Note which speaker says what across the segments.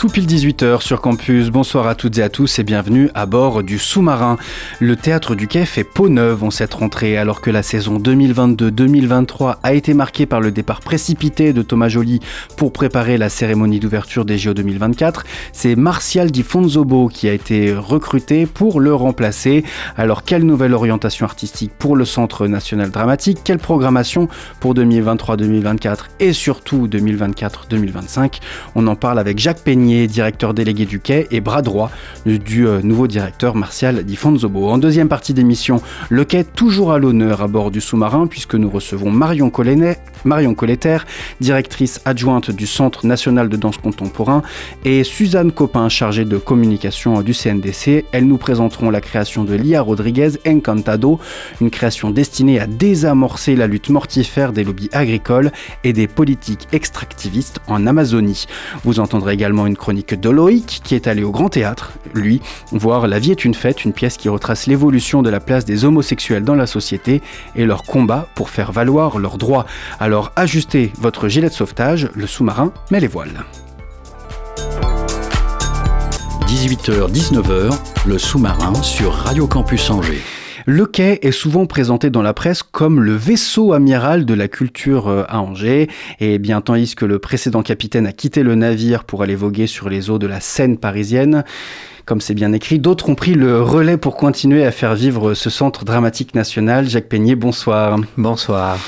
Speaker 1: Tout pile 18h sur campus, bonsoir à toutes et à tous et bienvenue à bord du sous-marin. Le théâtre du Quai fait peau neuve en cette rentrée alors que la saison 2022-2023 a été marquée par le départ précipité de Thomas Joly pour préparer la cérémonie d'ouverture des JO 2024. C'est Martial Di Fonzobo qui a été recruté pour le remplacer. Alors quelle nouvelle orientation artistique pour le Centre National Dramatique? Quelle programmation pour 2023-2024 et surtout 2024-2025 On en parle avec Jacques Peigny directeur délégué du quai, et bras droit du euh, nouveau directeur Martial Di Fonzobo. En deuxième partie d'émission, le quai toujours à l'honneur à bord du sous-marin, puisque nous recevons Marion, Colletter, directrice adjointe du Centre national de danse contemporain, et Suzanne Copin, chargée de communication du CNDC. Elles nous présenteront la création de Lia Rodriguez Encantado, une création destinée à désamorcer la lutte mortifère des lobbies agricoles et des politiques extractivistes en Amazonie. Vous entendrez également une chronique de Loïc qui est allé au Grand Théâtre, lui, voir La vie est une fête, une pièce qui retrace l'évolution de la place des homosexuels dans la société et leur combat pour faire valoir leurs droits. Alors ajustez votre gilet de sauvetage, le sous-marin met les voiles.
Speaker 2: 18h-19h, le sous-marin sur Radio Campus Angers.
Speaker 1: Le quai est souvent présenté dans la presse comme le vaisseau amiral de la culture euh, à Angers, et bien tandis que le précédent capitaine a quitté le navire pour aller voguer sur les eaux de la Seine parisienne, comme c'est bien écrit, d'autres ont pris le relais pour continuer à faire vivre ce centre dramatique national. Jacques Peignet, bonsoir.
Speaker 3: Bonsoir.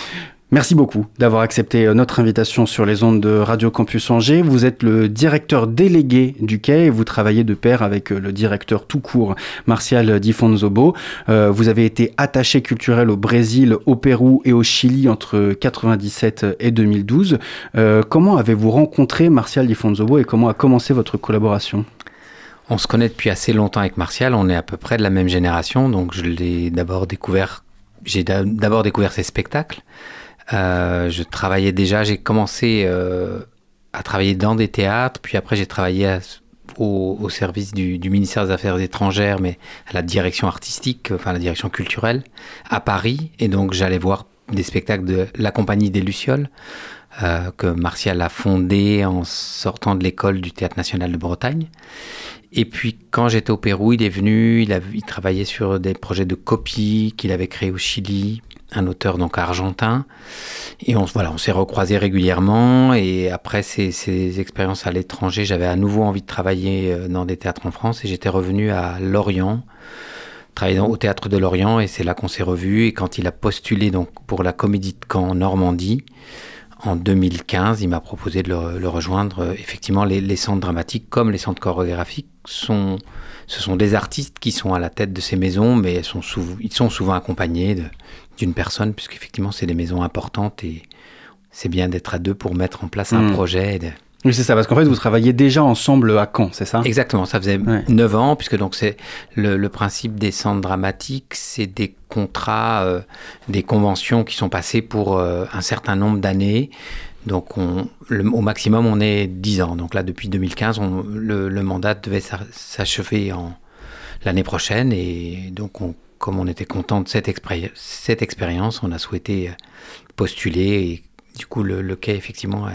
Speaker 1: Merci beaucoup d'avoir accepté euh, notre invitation sur les ondes de Radio Campus Angers. Vous êtes le directeur délégué du quai et vous travaillez de pair avec euh, le directeur tout court, Martial Di Fonzobo. Euh, vous avez été attaché culturel au Brésil, au Pérou et au Chili entre 97 et 2012. Euh, comment avez-vous rencontré Martial Di Fonzobo et comment a commencé votre collaboration?
Speaker 3: On se connaît depuis assez longtemps avec Martial, on est à peu près de la même génération, donc je l'ai d'abord découvert, j'ai d'abord découvert ses spectacles. Euh, je travaillais déjà, j'ai commencé euh, à travailler dans des théâtres, puis après j'ai travaillé au, service du, ministère des Affaires étrangères, mais à la direction artistique, enfin la direction culturelle, à Paris. Et donc j'allais voir des spectacles de la compagnie des Lucioles, euh, que Martial a fondé en sortant de l'école du Théâtre national de Bretagne. Et puis quand j'étais au Pérou, il est venu, il, a, il travaillait sur des projets de copie qu'il avait créés au Chili, un auteur donc argentin. Et on, voilà, on s'est recroisés régulièrement. Et après ces, ces expériences à l'étranger, j'avais à nouveau envie de travailler dans des théâtres en France. Et j'étais revenu à Lorient, travailler au théâtre de Lorient. Et c'est là qu'on s'est revus. Et quand il a postulé donc pour la Comédie de Caen Normandie, en 2015, il m'a proposé de le, rejoindre. Effectivement, les, centres dramatiques comme les centres chorégraphiques sont, ce sont des artistes qui sont à la tête de ces maisons, mais ils sont souvent accompagnés de, d'une personne, puisqu'effectivement, c'est des maisons importantes et c'est bien d'être à deux pour mettre en place un mmh. projet. De...
Speaker 1: Oui, c'est ça, parce qu'en fait, vous travaillez déjà ensemble à Caen, c'est ça?
Speaker 3: Exactement, ça faisait ouais. 9 ans, puisque donc c'est le, le, principe des centres dramatiques, c'est des contrats, euh, des conventions qui sont passées pour euh, un certain nombre d'années. Donc, on, le, au maximum, on est 10 ans. Donc là, depuis 2015, on, le, le mandat devait s'achever l'année prochaine, et donc on comme on était content de cette, expéri cette expérience, on a souhaité postuler et du coup le, le quai effectivement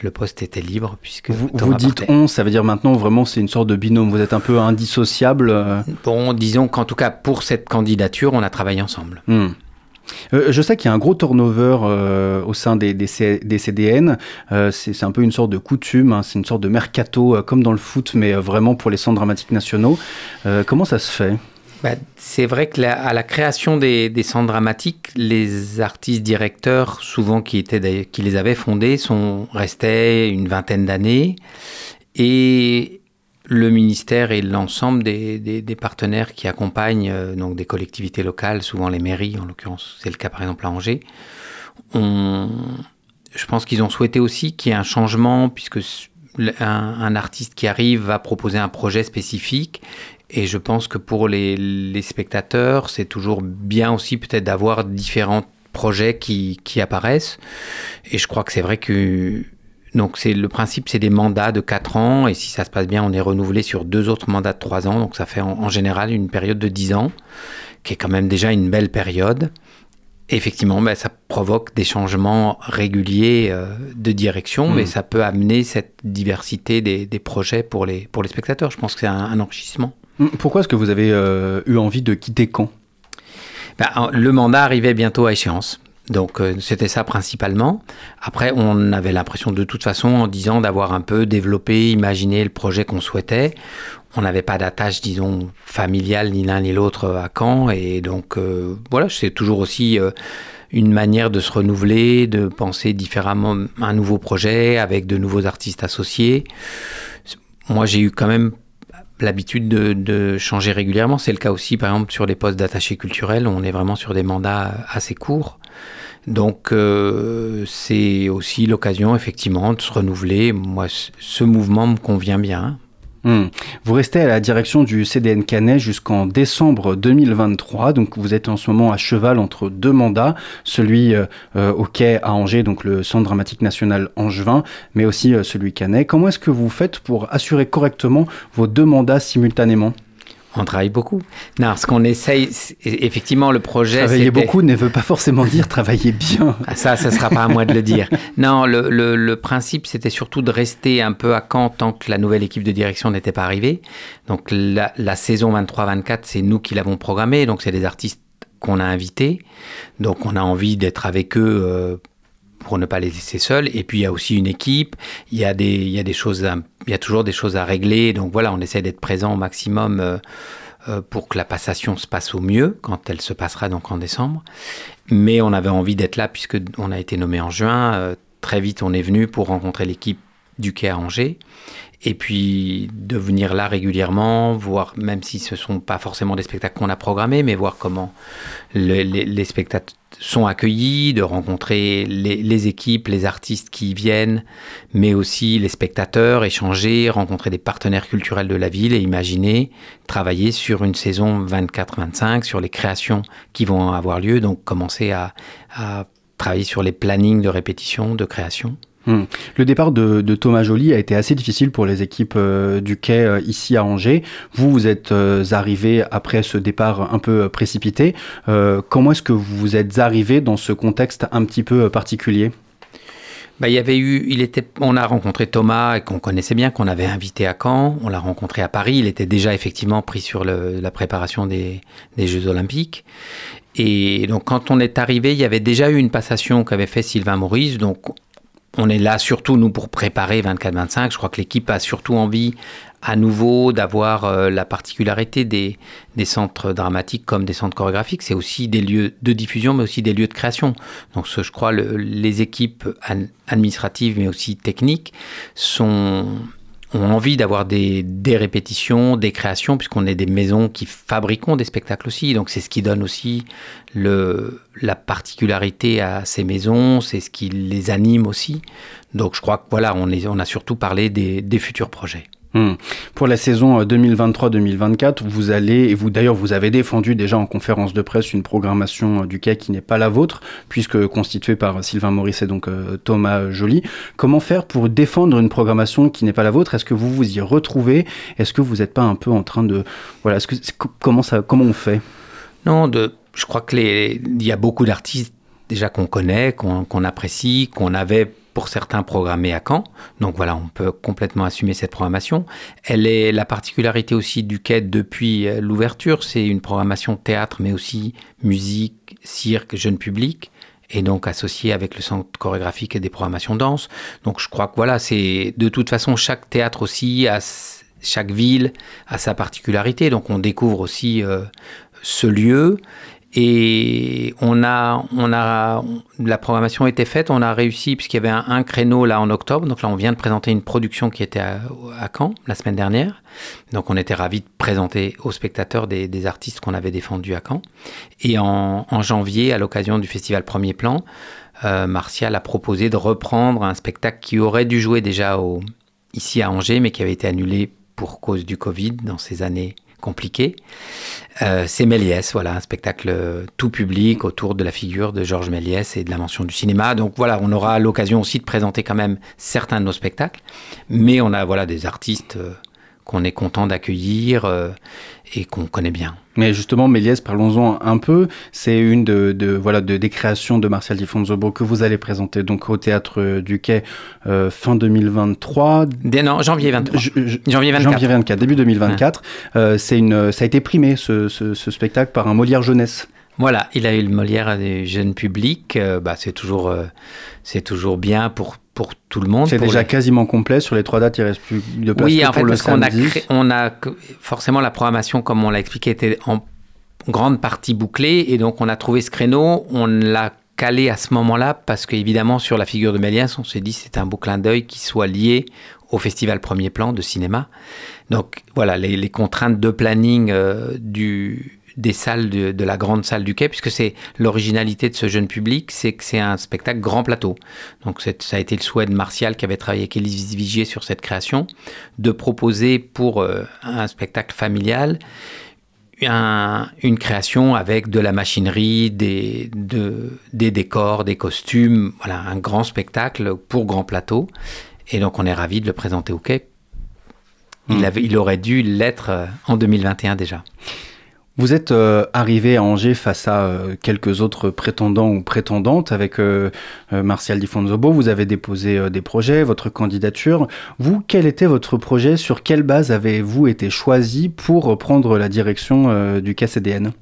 Speaker 3: le poste était libre puisque
Speaker 1: vous, vous dites on ça veut dire maintenant vraiment c'est une sorte de binôme vous êtes un peu indissociable
Speaker 3: bon disons qu'en tout cas pour cette candidature on a travaillé ensemble
Speaker 1: hmm. Euh, je sais qu'il y a un gros turnover euh, au sein des, des, C, des CDN. Euh, c'est un peu une sorte de coutume, hein, c'est une sorte de mercato, euh, comme dans le foot, mais vraiment pour les centres dramatiques nationaux. Euh, comment ça se fait?
Speaker 3: Bah, c'est vrai que la, à la création des, centres dramatiques, les artistes directeurs, souvent qui, étaient, qui les avaient fondés, sont restés une vingtaine d'années. Et le ministère et l'ensemble des, partenaires qui accompagnent euh, donc des collectivités locales, souvent les mairies, en l'occurrence c'est le cas par exemple à Angers, je pense qu'ils ont souhaité aussi qu'il y ait un changement puisque un artiste qui arrive va proposer un projet spécifique et je pense que pour les, les spectateurs c'est toujours bien aussi peut-être d'avoir différents projets qui, qui apparaissent et je crois que c'est vrai que donc c'est le principe, c'est des mandats de 4 ans et si ça se passe bien, on est renouvelé sur deux autres mandats de 3 ans. Donc ça fait en, en général une période de 10 ans, qui est quand même déjà une belle période. Effectivement, ben, ça provoque des changements réguliers euh, de direction,
Speaker 1: Mhm.
Speaker 3: mais ça peut amener cette diversité des, des projets pour les, pour les spectateurs. Je pense que c'est un, un enrichissement.
Speaker 1: Pourquoi est-ce que vous avez euh, eu envie de quitter Caen?
Speaker 3: Ben, le mandat arrivait bientôt à échéance. Donc euh, c'était ça principalement. Après, on avait l'impression de toute façon, en disant d'avoir un peu développé, imaginé le projet qu'on souhaitait. On n'avait pas d'attache, disons, familiale ni l'un ni l'autre à Caen. Et donc euh, voilà, c'est toujours aussi euh, une manière de se renouveler, de penser différemment un nouveau projet avec de nouveaux artistes associés. Moi, j'ai eu quand même l'habitude de, changer régulièrement. C'est le cas aussi, par exemple, sur les postes d'attaché culturel. On est vraiment sur des mandats assez courts. Donc, euh, c'est aussi l'occasion, effectivement, de se renouveler. Moi, ce mouvement me convient bien.
Speaker 1: Hum. Vous restez à la direction du CDN Canet jusqu'en décembre 2023, donc vous êtes en ce moment à cheval entre deux mandats, celui euh, euh, au quai à Angers, donc le Centre dramatique national angevin, mais aussi euh, celui Canet. Comment est-ce que vous faites pour assurer correctement vos deux mandats simultanément?
Speaker 3: On travaille beaucoup. Non, ce qu'on essaye, effectivement, le projet.
Speaker 1: Travailler beaucoup ne veut pas forcément dire travailler bien.
Speaker 3: Ah, Ça, ça sera pas à moi de le dire. Non, le, le- le principe, c'était surtout de rester un peu à Caen tant que la nouvelle équipe de direction n'était pas arrivée. Donc, la, la saison 23-24, c'est nous qui l'avons programmée. Donc, c'est des artistes qu'on a invités. Donc, on a envie d'être avec eux euh, pour ne pas les laisser seuls. Et puis, il y a aussi une équipe. Il y a des, il y a des choses, il y a toujours des choses à régler. Donc, voilà, on essaie d'être présent au maximum. euh, euh, pour que la passation se passe au mieux quand elle se passera donc en décembre. Mais on avait envie d'être là puisque on a été nommé en juin. Euh, très vite, on est venu pour rencontrer l'équipe du quai à Angers. Et puis de venir là régulièrement, voir, même si ce ne sont pas forcément des spectacles qu'on a programmés, mais voir comment le- les, les spectateurs sont accueillis, de rencontrer les, les équipes, les artistes qui y viennent, mais aussi les spectateurs, échanger, rencontrer des partenaires culturels de la ville et imaginer travailler sur une saison 24-25, sur les créations qui vont avoir lieu, donc commencer à, à travailler sur les plannings de répétition, de création.
Speaker 1: Hum. Le départ de, Thomas Joly a été assez difficile pour les équipes euh, du quai euh, ici à Angers. Vous, vous êtes euh, arrivé après ce départ un peu précipité. Comment est-ce que vous êtes arrivé dans ce contexte un petit peu particulier?
Speaker 3: Bah, il y avait eu, il était, on a rencontré Thomas qu'on connaissait bien, qu'on avait invité à Caen. On l'a rencontré à Paris. Il était déjà effectivement pris sur la préparation des, des Jeux Olympiques. Et donc, quand on est arrivé, il y avait déjà eu une passation qu'avait fait Sylvain Maurice. Donc, on est là surtout, nous, pour préparer 24-25. Je crois que l'équipe a surtout envie, à nouveau, d'avoir euh, la particularité des, centres dramatiques comme des centres chorégraphiques. C'est aussi des lieux de diffusion, mais aussi des lieux de création. Donc, je crois, le- les équipes ad- administratives, mais aussi techniques, sont ont envie d'avoir des, des répétitions, des créations, puisqu'on est des maisons qui fabriquons des spectacles aussi. Donc c'est ce qui donne aussi le, la particularité à ces maisons, c'est ce qui les anime aussi. Donc je crois que voilà, on, est, on a surtout parlé des, des futurs projets.
Speaker 1: Hum. Pour la saison euh, 2023-2024, vous allez, et vous d'ailleurs vous avez défendu déjà en conférence de presse une programmation euh, du quai qui n'est pas la vôtre, puisque constituée par Sylvain Maurice et donc euh, Thomas Joly. Comment faire pour défendre une programmation qui n'est pas la vôtre? Est-ce que vous vous y retrouvez? Est-ce que vous n'êtes pas un peu en train de... Voilà, que, comment, ça, comment on fait?
Speaker 3: Non, de, je crois que les, il y a beaucoup d'artistes déjà qu'on connaît, qu'on qu'on apprécie, qu'on avait pour certains programmés à Caen. Donc voilà, on peut complètement assumer cette programmation. Elle est la particularité aussi du quai depuis euh, l'ouverture, c'est une programmation théâtre, mais aussi musique, cirque, jeune public et donc associé avec le centre chorégraphique et des programmations danse. Donc je crois que voilà, c'est de toute façon chaque théâtre aussi chaque ville a sa particularité. Donc on découvre aussi euh, ce lieu Et on a, on a, la programmation était faite, on a réussi, puisqu'il y avait un, créneau là en octobre. Donc là, on vient de présenter une production qui était à, Caen la semaine dernière. Donc on était ravis de présenter aux spectateurs des, artistes qu'on avait défendus à Caen. Et en, janvier, à l'occasion du festival Premier Plan, euh, Martial a proposé de reprendre un spectacle qui aurait dû jouer déjà ici à Angers, mais qui avait été annulé pour cause du Covid dans ces années compliqué. Euh, c'est Méliès, voilà, un spectacle tout public autour de la figure de Georges Méliès et de l'invention du cinéma. Donc voilà, on aura l'occasion aussi de présenter quand même certains de nos spectacles, mais on a voilà des artistes euh, qu'on est content d'accueillir euh, et qu'on connaît bien.
Speaker 1: Mais justement, Méliès, parlons-en un peu. C'est une de, de, voilà de, des créations de Martial Di Fonzobo que vous allez présenter donc au théâtre du Quai euh, fin 2023.
Speaker 3: Dès, non, janvier 23. Je, je, janvier 24.
Speaker 1: Janvier 24, début 2024. Ouais. Euh, c'est une, ça a été primé ce, ce, ce, spectacle par un Molière jeunesse.
Speaker 3: Voilà, il a eu le Molière des jeunes publics. Euh, bah, c'est toujours, c'est toujours bien pour pour tout le monde.
Speaker 1: C'est déjà les... quasiment complet. Sur les trois dates, il reste plus de place
Speaker 3: oui, en fait,
Speaker 1: pour le
Speaker 3: parce qu'on a, cré... on a forcément la programmation, comme on l'a expliqué, était en grande partie bouclée. Et donc, on a trouvé ce créneau. On l'a calé à ce moment-là parce qu'évidemment, sur la figure de Méliès, on s'est dit c'est un beau clin d'œil qui soit lié au Festival Premier Plan de cinéma. Donc, voilà, les, les contraintes de planning euh, du des salles de, de, la grande salle du quai, puisque c'est l'originalité de ce jeune public, c'est que c'est un spectacle grand plateau. Donc ça a été le souhait de Martial, qui avait travaillé avec Élise Vigier sur cette création, de proposer pour euh, un spectacle familial un, une création avec de la machinerie, des, de, des décors, des costumes, voilà, un grand spectacle pour grand plateau. Et donc on est ravis de le présenter au quai. Il, avait, il aurait dû l'être euh, en 2021 déjà.
Speaker 1: Vous êtes euh, arrivé à Angers face à euh, quelques autres prétendants ou prétendantes avec euh, Martial Di Fonzobo. Vous avez déposé des projets, votre candidature. Vous, quel était votre projet? Sur quelle base avez-vous été choisi pour prendre la direction du KCDN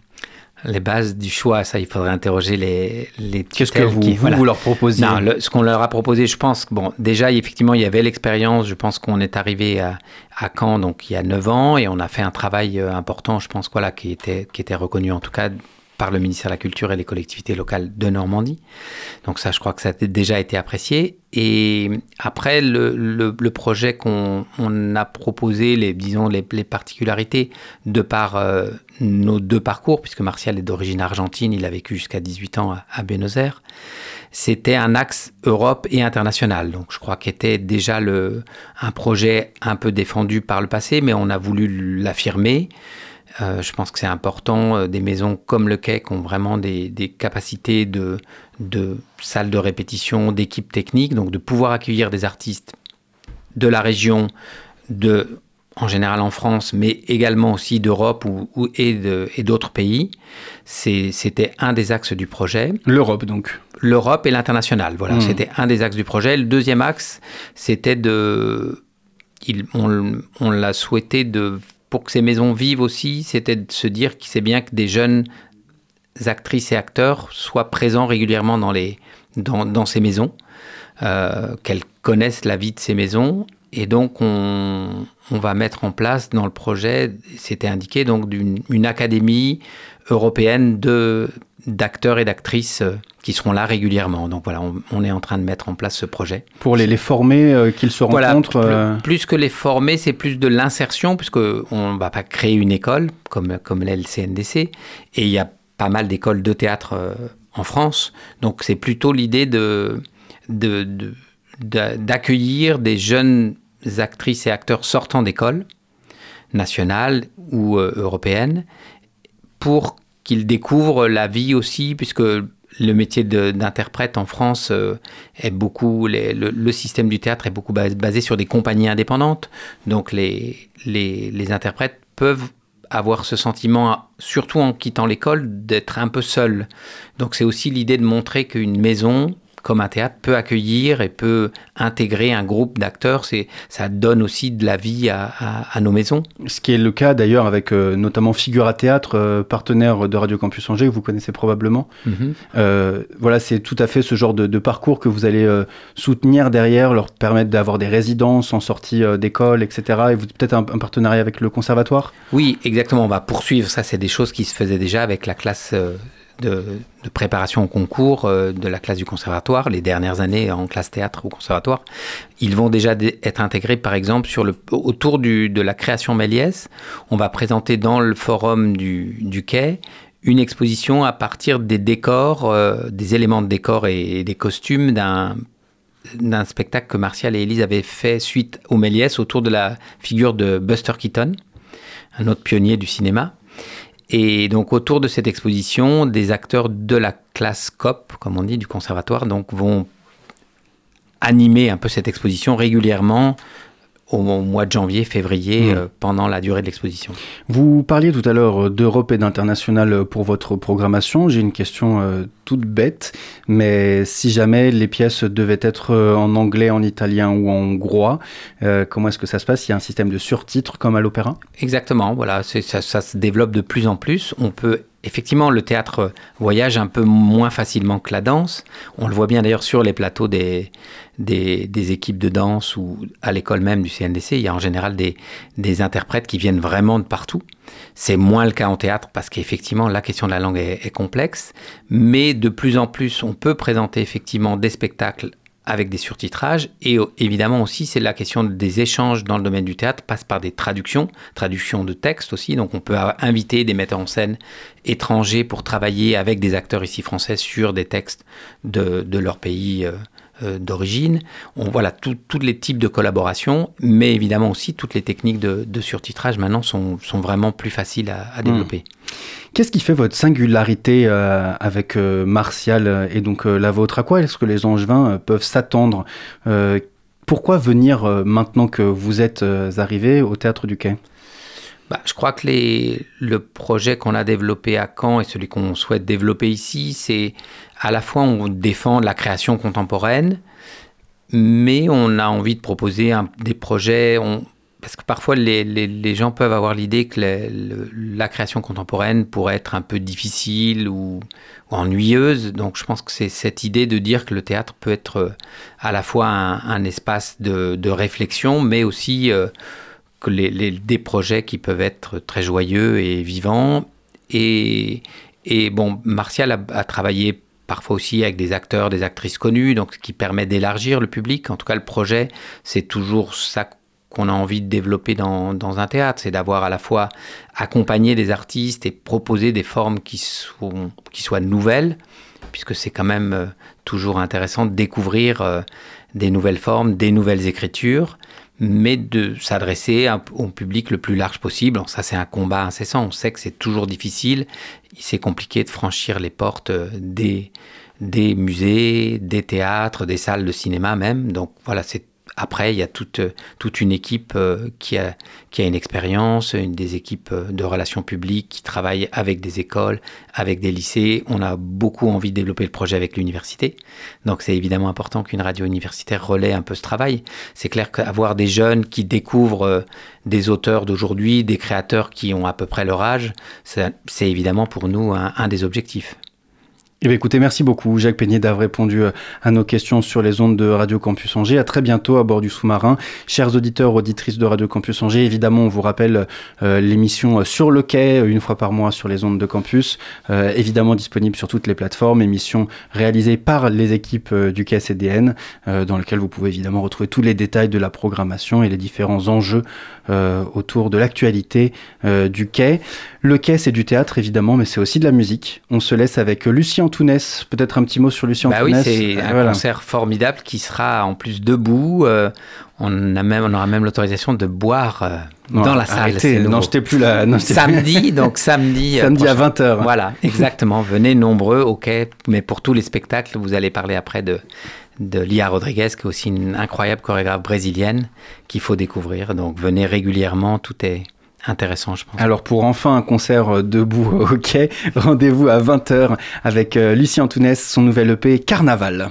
Speaker 3: les bases du choix, ça, il faudrait interroger les, les
Speaker 1: Qu'est-ce que vous,
Speaker 3: qui,
Speaker 1: vous, voilà. vous, leur proposiez
Speaker 3: Non, le, ce qu'on leur a proposé, je pense, bon, déjà, effectivement, il y avait l'expérience. Je pense qu'on est arrivé à, à, Caen, donc il y a 9 ans, et on a fait un travail euh, important, je pense, voilà, qui était, qui était reconnu en tout cas par le ministère de la Culture et les collectivités locales de Normandie. Donc ça, je crois que ça a déjà été apprécié. Et après, le, projet qu'on on a proposé, les, disons, les, les particularités de par euh, nos deux parcours, puisque Martial est d'origine argentine, il a vécu jusqu'à 18 ans à, à Buenos Aires, c'était un axe Europe et international. Donc je crois qu'était déjà le, un projet un peu défendu par le passé, mais on a voulu l'affirmer. Euh, je pense que c'est important. Euh, des maisons comme le Quai qui ont vraiment des, des capacités de, de salles de répétition, d'équipes techniques, donc de pouvoir accueillir des artistes de la région, de, en général en France, mais également aussi d'Europe ou, ou, et d'autres pays. C'était un des axes du projet.
Speaker 1: L'Europe, donc.
Speaker 3: L'Europe et l'international, voilà. Mmh. C'était un des axes du projet. Le deuxième axe, c'était de. Il, on, on l'a souhaité de pour que ces maisons vivent aussi, c'était de se dire que c'est bien que des jeunes actrices et acteurs soient présents régulièrement dans, les, dans, ces maisons, euh, qu'elles connaissent la vie de ces maisons. Et donc, on, on, va mettre en place dans le projet, c'était indiqué, donc une, une académie européenne de, d'acteurs et d'actrices qui seront là régulièrement. Donc voilà, on, on, est en train de mettre en place ce projet.
Speaker 1: Pour les, les former, euh, qu'ils se
Speaker 3: voilà,
Speaker 1: rencontrent
Speaker 3: euh... plus, plus, que les former, c'est plus de l'insertion, puisqu'on ne va pas créer une école comme, comme l'est le CNDC. Et il y a pas mal d'écoles de théâtre euh, en France. Donc c'est plutôt l'idée de, de, de, d'accueillir des jeunes actrices et acteurs sortant d'écoles nationales ou euh, européennes pour qu'ils découvrent la vie aussi, puisque le métier d'interprète en France euh, est beaucoup, le, système du théâtre est beaucoup basé sur des compagnies indépendantes. Donc les, les, les interprètes peuvent avoir ce sentiment, surtout en quittant l'école, d'être un peu seuls. Donc c'est aussi l'idée de montrer qu'une maison, comme un théâtre peut accueillir et peut intégrer un groupe d'acteurs. C'est, ça donne aussi de la vie à, à, à, nos maisons.
Speaker 1: Ce qui est le cas d'ailleurs avec euh, notamment Figura Théâtre, euh, partenaire de Radio Campus Angers, que vous connaissez probablement. Mm -hmm. euh, voilà, c'est tout à fait ce genre de, de parcours que vous allez soutenir derrière, leur permettre d'avoir des résidences en sortie d'école, etc. Et vous peut-être un, un, partenariat avec le conservatoire?
Speaker 3: Oui, exactement. On va poursuivre. Ça, c'est des choses qui se faisaient déjà avec la classe de, préparation au concours euh, de la classe du conservatoire, les dernières années en classe théâtre au conservatoire, ils vont déjà dé- être intégrés, par exemple, sur le, autour du, de la création Méliès. On va présenter dans le forum du, du quai une exposition à partir des décors, euh, des éléments de décor et, et des costumes d'un d'un spectacle que Martial et Élise avaient fait suite au Méliès autour de la figure de Buster Keaton, un autre pionnier du cinéma. Et donc autour de cette exposition, des acteurs de la classe COP, comme on dit, du conservatoire, donc vont animer un peu cette exposition régulièrement au mois de janvier, février,
Speaker 1: Mmh.
Speaker 3: euh, pendant la durée de l'exposition.
Speaker 1: Vous parliez tout à l'heure d'Europe et d'international pour votre programmation. J'ai une question euh, toute bête, mais si jamais les pièces devaient être euh, en anglais, en italien ou en hongrois, euh, comment est-ce que ça se passe? Il y a un système de surtitres comme à l'opéra?
Speaker 3: Exactement, voilà, ça, se développe de plus en plus. On peut effectivement le théâtre voyage un peu moins facilement que la danse. On le voit bien d'ailleurs sur les plateaux des, équipes de danse ou à l'école même du CNDC. Il y a en général des interprètes qui viennent vraiment de partout. C'est moins le cas en théâtre parce qu'effectivement la question de la langue est, complexe, mais de plus en plus on peut présenter effectivement des spectacles avec des surtitrages. Et euh, évidemment aussi, c'est la question des échanges dans le domaine du théâtre, passe par des traductions, traductions de textes aussi. Donc on peut inviter des metteurs en scène étrangers pour travailler avec des acteurs ici français sur des textes de, de leur pays. euh, euh, d'origine. On voilà tous les types de collaboration, mais évidemment aussi toutes les techniques de, de surtitrage maintenant sont, sont vraiment plus faciles à, à développer.
Speaker 1: Qu'est-ce qui fait votre singularité euh, avec euh, Martial et donc la vôtre? À quoi est-ce que les Angevins peuvent s'attendre Pourquoi venir maintenant que vous êtes arrivé au Théâtre du Quai?
Speaker 3: Bah, je crois que le projet qu'on a développé à Caen et celui qu'on souhaite développer ici, c'est à la fois on défend la création contemporaine, mais on a envie de proposer des projets. Parce que parfois les, gens peuvent avoir l'idée que la création contemporaine pourrait être un peu difficile ou, ennuyeuse. Donc je pense que c'est cette idée de dire que le théâtre peut être euh, à la fois un, espace de, réflexion, mais aussi euh, les, les- des projets qui peuvent être très joyeux et vivants. Et, et bon, Martial a, travaillé parfois aussi avec des acteurs, des actrices connues, donc ce qui permet d'élargir le public. En tout cas, le projet, c'est toujours ça qu'on a envie de développer dans, dans un théâtre, c'est d'avoir à la fois accompagné des artistes et proposer des formes qui, sont, qui soient nouvelles, puisque c'est quand même euh, toujours intéressant de découvrir euh, des nouvelles formes, des nouvelles écritures, mais de s'adresser au public le plus large possible. Ça, c'est un combat incessant. On sait que c'est toujours difficile. C'est compliqué de franchir les portes euh, des, des musées, des théâtres, des salles de cinéma même. Donc voilà, c'est après, il y a toute, toute une équipe euh, qui, a, qui a une expérience, une des équipes euh, de relations publiques qui travaillent avec des écoles, avec des lycées. On a beaucoup envie de développer le projet avec l'université. Donc c'est évidemment important qu'une radio universitaire relaie un peu ce travail. C'est clair qu'avoir des jeunes qui découvrent euh, des auteurs d'aujourd'hui, des créateurs qui ont à peu près leur âge, c'est évidemment pour nous un des objectifs.
Speaker 1: Eh bien, écoutez, merci beaucoup, Jacques Peignet, d'avoir répondu euh, à nos questions sur les ondes de Radio Campus Angers. À très bientôt à bord du sous-marin. Chers auditeurs, auditrices de Radio Campus Angers, évidemment, on vous rappelle euh, l'émission Sur le quai, euh, une fois par mois sur les ondes de campus, euh, évidemment disponible sur toutes les plateformes, émission réalisée par les équipes euh, du quai CDN, euh, dans lequel vous pouvez évidemment retrouver tous les détails de la programmation et les différents enjeux euh, autour de l'actualité euh, du quai. Le quai, c'est du théâtre, évidemment, mais c'est aussi de la musique. On se laisse avec Lucien Antounès. Peut-être un petit mot sur Lucien
Speaker 3: Bah oui, c'est un
Speaker 1: voilà.
Speaker 3: concert formidable qui sera en plus debout. euh, on, a même, on aura même l'autorisation de boire dans la salle.
Speaker 1: non, je plus non, plus-
Speaker 3: Samedi, donc samedi.
Speaker 1: Samedi à
Speaker 3: prochain.
Speaker 1: 20h.
Speaker 3: Voilà, exactement. Venez nombreux, ok. Mais pour tous les spectacles, vous allez parler après de, de Lia Rodriguez, qui est aussi une incroyable chorégraphe brésilienne qu'il faut découvrir. Donc venez régulièrement, tout est intéressant, je pense.
Speaker 1: Alors pour enfin un concert euh, debout au quai, rendez-vous à 20h avec euh, Lucien Antounès, son nouvel EP Carnaval.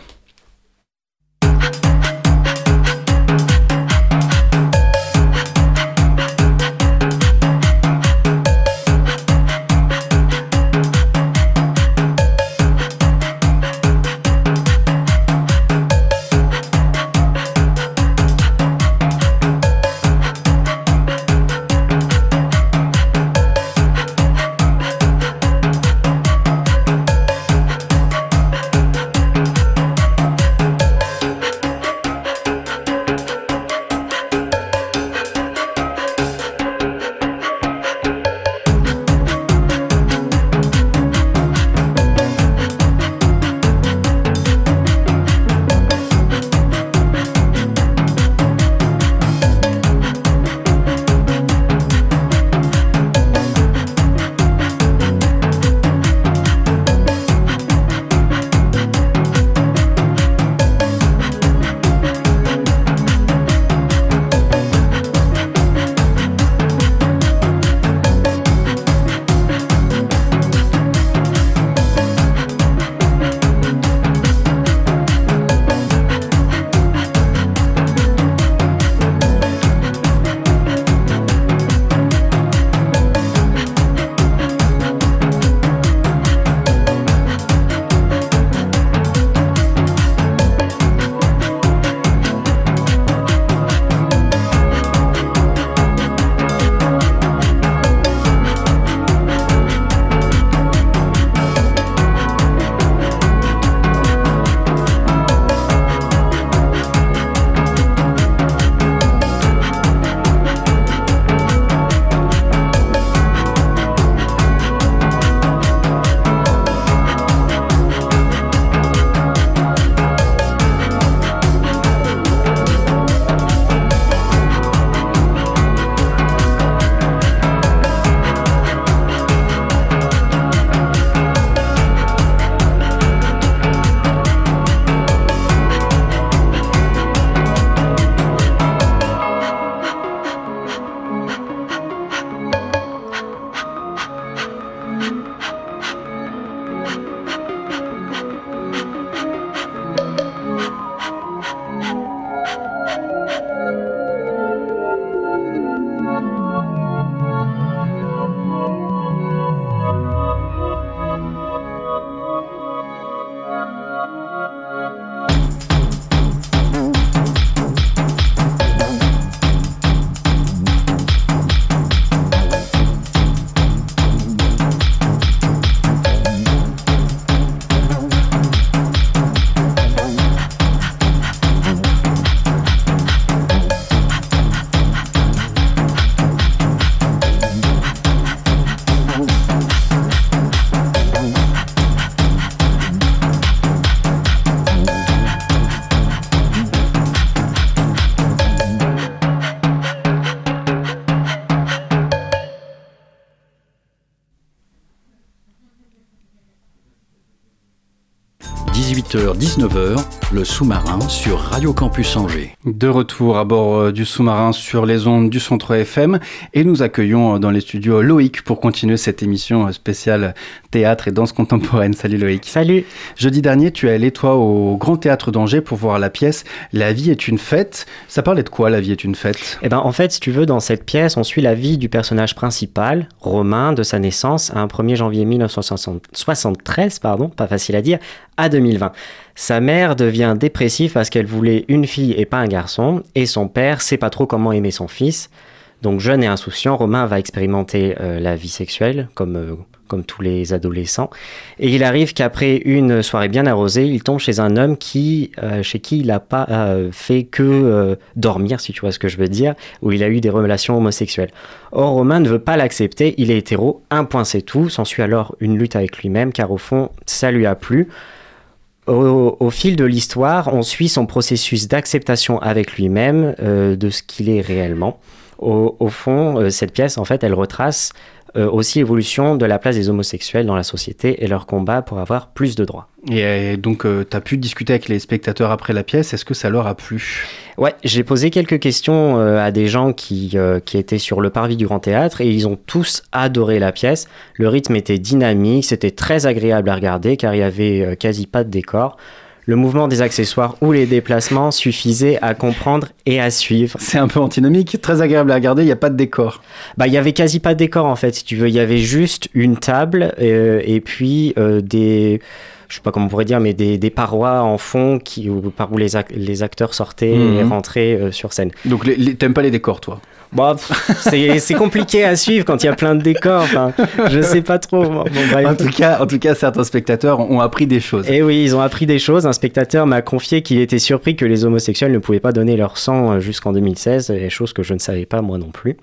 Speaker 2: 18h-19h, le sous-marin sur Radio Campus Angers.
Speaker 1: De retour à bord euh, du sous-marin sur les ondes du Centre FM et nous accueillons euh, dans les studios Loïc pour continuer cette émission euh, spéciale théâtre et danse contemporaine. Salut Loïc.
Speaker 4: Salut.
Speaker 1: Jeudi dernier, tu es allé toi au Grand Théâtre d'Angers pour voir la pièce La vie est une fête. Ça parlait de quoi La vie est une fête?
Speaker 4: Eh ben en fait, si tu veux, dans cette pièce, on suit la vie du personnage principal, Romain, de sa naissance à un 1er janvier 1973, pardon, pas facile à dire, à 2020. Sa mère devient dépressive parce qu'elle voulait une fille et pas un garçon, et son père sait pas trop comment aimer son fils. Donc jeune et insouciant, Romain va expérimenter euh, la vie sexuelle comme, euh, comme tous les adolescents. Et il arrive qu'après une soirée bien arrosée, il tombe chez un homme qui, euh, chez qui il n'a pas fait que dormir, si tu vois ce que je veux dire, où il a eu des relations homosexuelles. Or, Romain ne veut pas l'accepter, il est hétéro, un point c'est tout, s'ensuit alors une lutte avec lui-même, car au fond, ça lui a plu. Au, au fil de l'histoire, on suit son processus d'acceptation avec lui-même euh, de ce qu'il est réellement. Au, au fond, euh, cette pièce, en fait, elle retrace euh, aussi l'évolution de la place des homosexuels dans la société et leur combat pour avoir plus de droits.
Speaker 1: Et euh, donc, tu as pu discuter avec les spectateurs après la pièce. Est-ce que ça leur a plu?
Speaker 4: Ouais, j'ai posé quelques questions euh, à des gens qui, euh, qui étaient sur le parvis du Grand Théâtre et ils ont tous adoré la pièce. Le rythme était dynamique, c'était très agréable à regarder car il y avait euh, quasi pas de décor. Le mouvement des accessoires ou les déplacements suffisaient à comprendre et à suivre.
Speaker 1: C'est un peu antinomique, très agréable à regarder, il n'y a pas de décor.
Speaker 4: Bah, il y avait quasi pas de décor en fait, si tu veux. Il y avait juste une table euh, et puis euh, des, je sais pas comment on pourrait dire, mais des, des parois en fond qui, où- par où les, ac- les acteurs sortaient et
Speaker 1: Mhm.
Speaker 4: rentraient euh, sur scène.
Speaker 1: Donc, les- les- t'aimes pas les décors, toi?
Speaker 4: Bon, c'est compliqué à suivre quand il y a plein de décors. Enfin, je sais pas trop. Bon,
Speaker 1: en tout, cas, en tout cas, certains spectateurs ont appris des choses.
Speaker 4: Et oui, ils ont appris des choses. Un spectateur m'a confié qu'il était surpris que les homosexuels ne pouvaient pas donner leur sang euh, jusqu'en 2016, et chose que je ne savais pas moi non plus.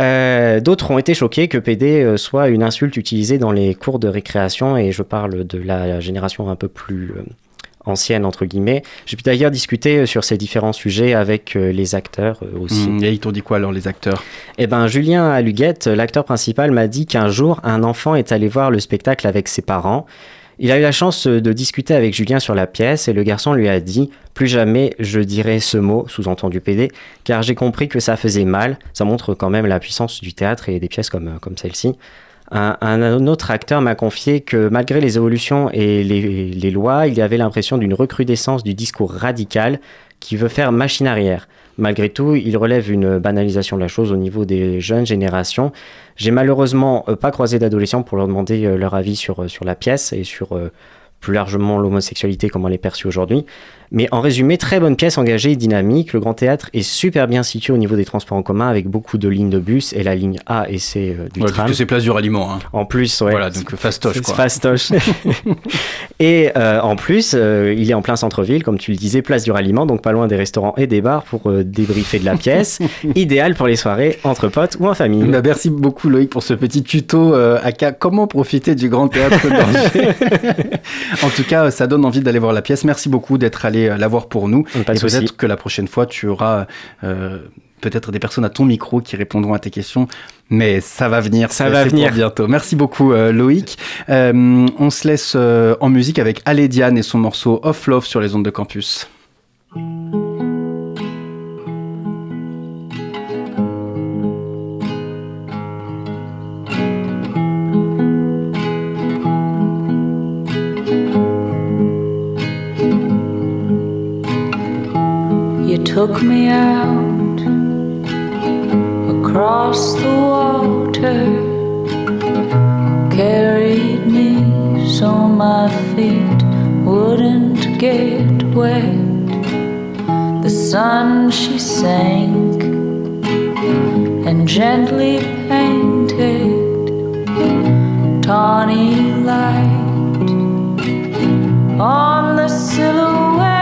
Speaker 4: Euh, D'autres ont été choqués que PD euh, soit une insulte utilisée dans les cours de récréation, et je parle de la génération un peu plus ancienne, entre guillemets. J'ai pu d'ailleurs discuter euh, sur ces différents sujets avec euh, les acteurs euh, aussi.
Speaker 1: Mmh, et ils t'ont dit quoi alors, les acteurs?
Speaker 4: Eh ben, Julien Aluguette, l'acteur principal, m'a dit qu'un jour, un enfant est allé voir le spectacle avec ses parents. Il a eu la chance de discuter avec Julien sur la pièce et le garçon lui a dit Plus jamais je dirai ce mot, sous-entendu PD, car j'ai compris que ça faisait mal. Ça montre quand même la puissance du théâtre et des pièces comme, comme celle-ci. Un, autre acteur m'a confié que malgré les évolutions et les, lois, il y avait l'impression d'une recrudescence du discours radical qui veut faire machine arrière. Malgré tout, il relève une banalisation de la chose au niveau des jeunes générations. J'ai malheureusement euh, pas croisé d'adolescents pour leur demander euh, leur avis sur, euh, sur la pièce et sur plus largement l'homosexualité, comment elle est perçue aujourd'hui. Mais en résumé, très bonne pièce engagée et dynamique. Le Grand Théâtre est super bien situé au niveau des transports en commun avec beaucoup de lignes de bus et la ligne A et C euh, du
Speaker 1: Ouais,
Speaker 4: tram.
Speaker 1: parce que c'est place du ralliement. Hein.
Speaker 4: En plus, ouais.
Speaker 1: Voilà, donc fastoche,
Speaker 4: C'est
Speaker 1: quoi.
Speaker 4: fastoche. et euh, en plus, euh, il est en plein centre-ville, comme tu le disais, place du ralliement, donc pas loin des restaurants et des bars pour euh, débriefer de la pièce. Idéal pour les soirées entre potes ou en famille.
Speaker 1: Bah, merci beaucoup Loïc pour ce petit tuto euh, à comment profiter du grand théâtre d'Angers? en tout cas, ça donne envie d'aller voir la pièce. Merci beaucoup d'être allé euh, la voir pour nous.
Speaker 4: Pas
Speaker 1: Et peut-être que la prochaine fois, tu auras euh, peut-être des personnes à ton micro qui répondront à tes questions. Mais ça va venir.
Speaker 4: Ça va venir.
Speaker 1: bientôt. Merci beaucoup euh, Loïc. Euh, on se laisse en musique avec Alédiane et son morceau Off Love sur les ondes de campus.
Speaker 5: Took me out across the water, carried me so my feet wouldn't get wet. The sun she sank and gently painted tawny light on the silhouette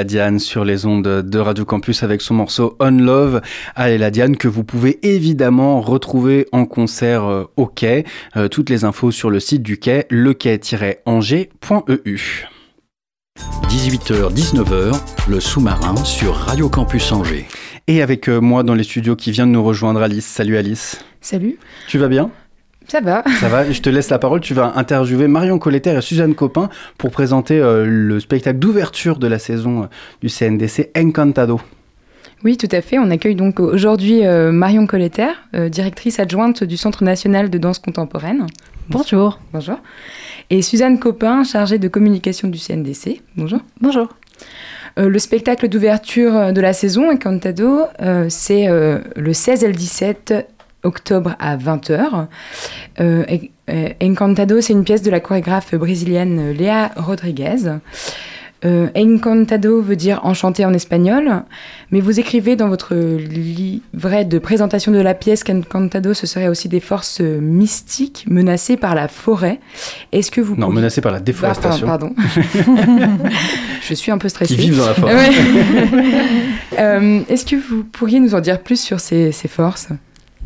Speaker 1: Allez la Diane sur les ondes de Radio Campus avec son morceau On Love. Allez la Diane que vous pouvez évidemment retrouver en concert euh, au quai. Euh, toutes les infos sur le site du quai, lequai-angers.eu.
Speaker 2: 18h-19h, le sous-marin sur Radio Campus Angers.
Speaker 1: Et avec euh, moi dans les studios qui vient de nous rejoindre Alice. Salut Alice.
Speaker 6: Salut,
Speaker 1: Tu vas bien?
Speaker 6: Ça va
Speaker 1: Ça va Je te laisse la parole. Tu vas interviewer Marion Colletter et Suzanne Copin pour présenter euh, le spectacle d'ouverture de la saison euh, du CNDC Encantado.
Speaker 6: Oui, tout à fait. On accueille donc aujourd'hui euh, Marion Colletter, euh, directrice adjointe du Centre national de danse contemporaine.
Speaker 7: Bonjour.
Speaker 6: Bonjour. Et Suzanne Copin, chargée de communication du CNDC. Bonjour.
Speaker 7: Bonjour.
Speaker 6: Euh, le spectacle d'ouverture de la saison, Encantado, euh, c'est euh, le 16 et le 17 octobre à 20h. Euh, euh, Encantado, c'est une pièce de la chorégraphe brésilienne Léa Rodriguez. Euh, Encantado veut dire enchanté en espagnol, mais vous écrivez dans votre livret de présentation de la pièce qu'Encantado, ce serait aussi des forces euh, mystiques menacées par la forêt. Est-ce que vous
Speaker 1: Non,
Speaker 6: pourriez-
Speaker 1: menacé par la déforestation.
Speaker 6: Ah, pardon. Je suis un peu stressée.
Speaker 1: Qui vivent dans la forêt.
Speaker 6: Ouais. Euh, Est-ce que vous pourriez nous en dire plus sur ces, ces forces?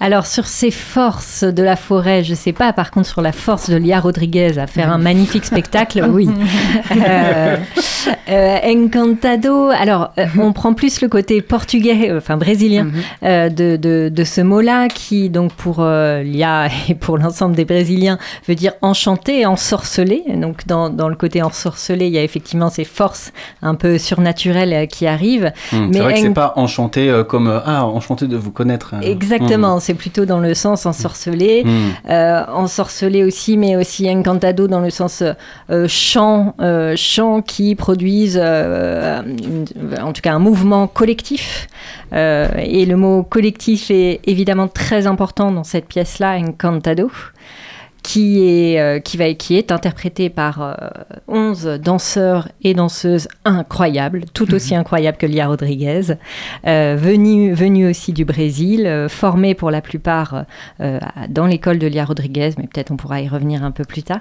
Speaker 7: Alors sur ces forces de la forêt, je sais pas. Par contre sur la force de Lia Rodriguez à faire un magnifique spectacle, oui. Euh, euh, Encantado. Alors euh, on prend plus le côté portugais, euh, enfin brésilien
Speaker 6: Mhm.
Speaker 7: euh, de, de, de ce mot-là qui donc pour euh, Lia et pour l'ensemble des Brésiliens veut dire enchanté, ensorcelé. Donc dans, dans le côté ensorcelé, il y a effectivement ces forces un peu surnaturelles euh, qui arrivent. Mais
Speaker 1: c'est vrai que c'est pas enchanté euh, comme euh, ah enchanté de vous connaître. euh.
Speaker 7: Exactement, c'est plutôt dans le sens ensorcelé.
Speaker 1: Hum. Hum.
Speaker 7: Euh, ensorcelé aussi, mais aussi encantado dans le sens euh, chant, euh, chant qui produisent une- en tout cas un mouvement collectif. Et le mot collectif est évidemment très important dans cette pièce-là, Encantado. Qui est, euh, qui, va, qui est interprété par euh, 11 danseurs et danseuses incroyables, tout aussi incroyables que Lia Rodriguez, euh, venus venus aussi du Brésil, euh, formés pour la plupart euh, dans l'école de Lia Rodriguez, mais peut-être on pourra y revenir un peu plus tard,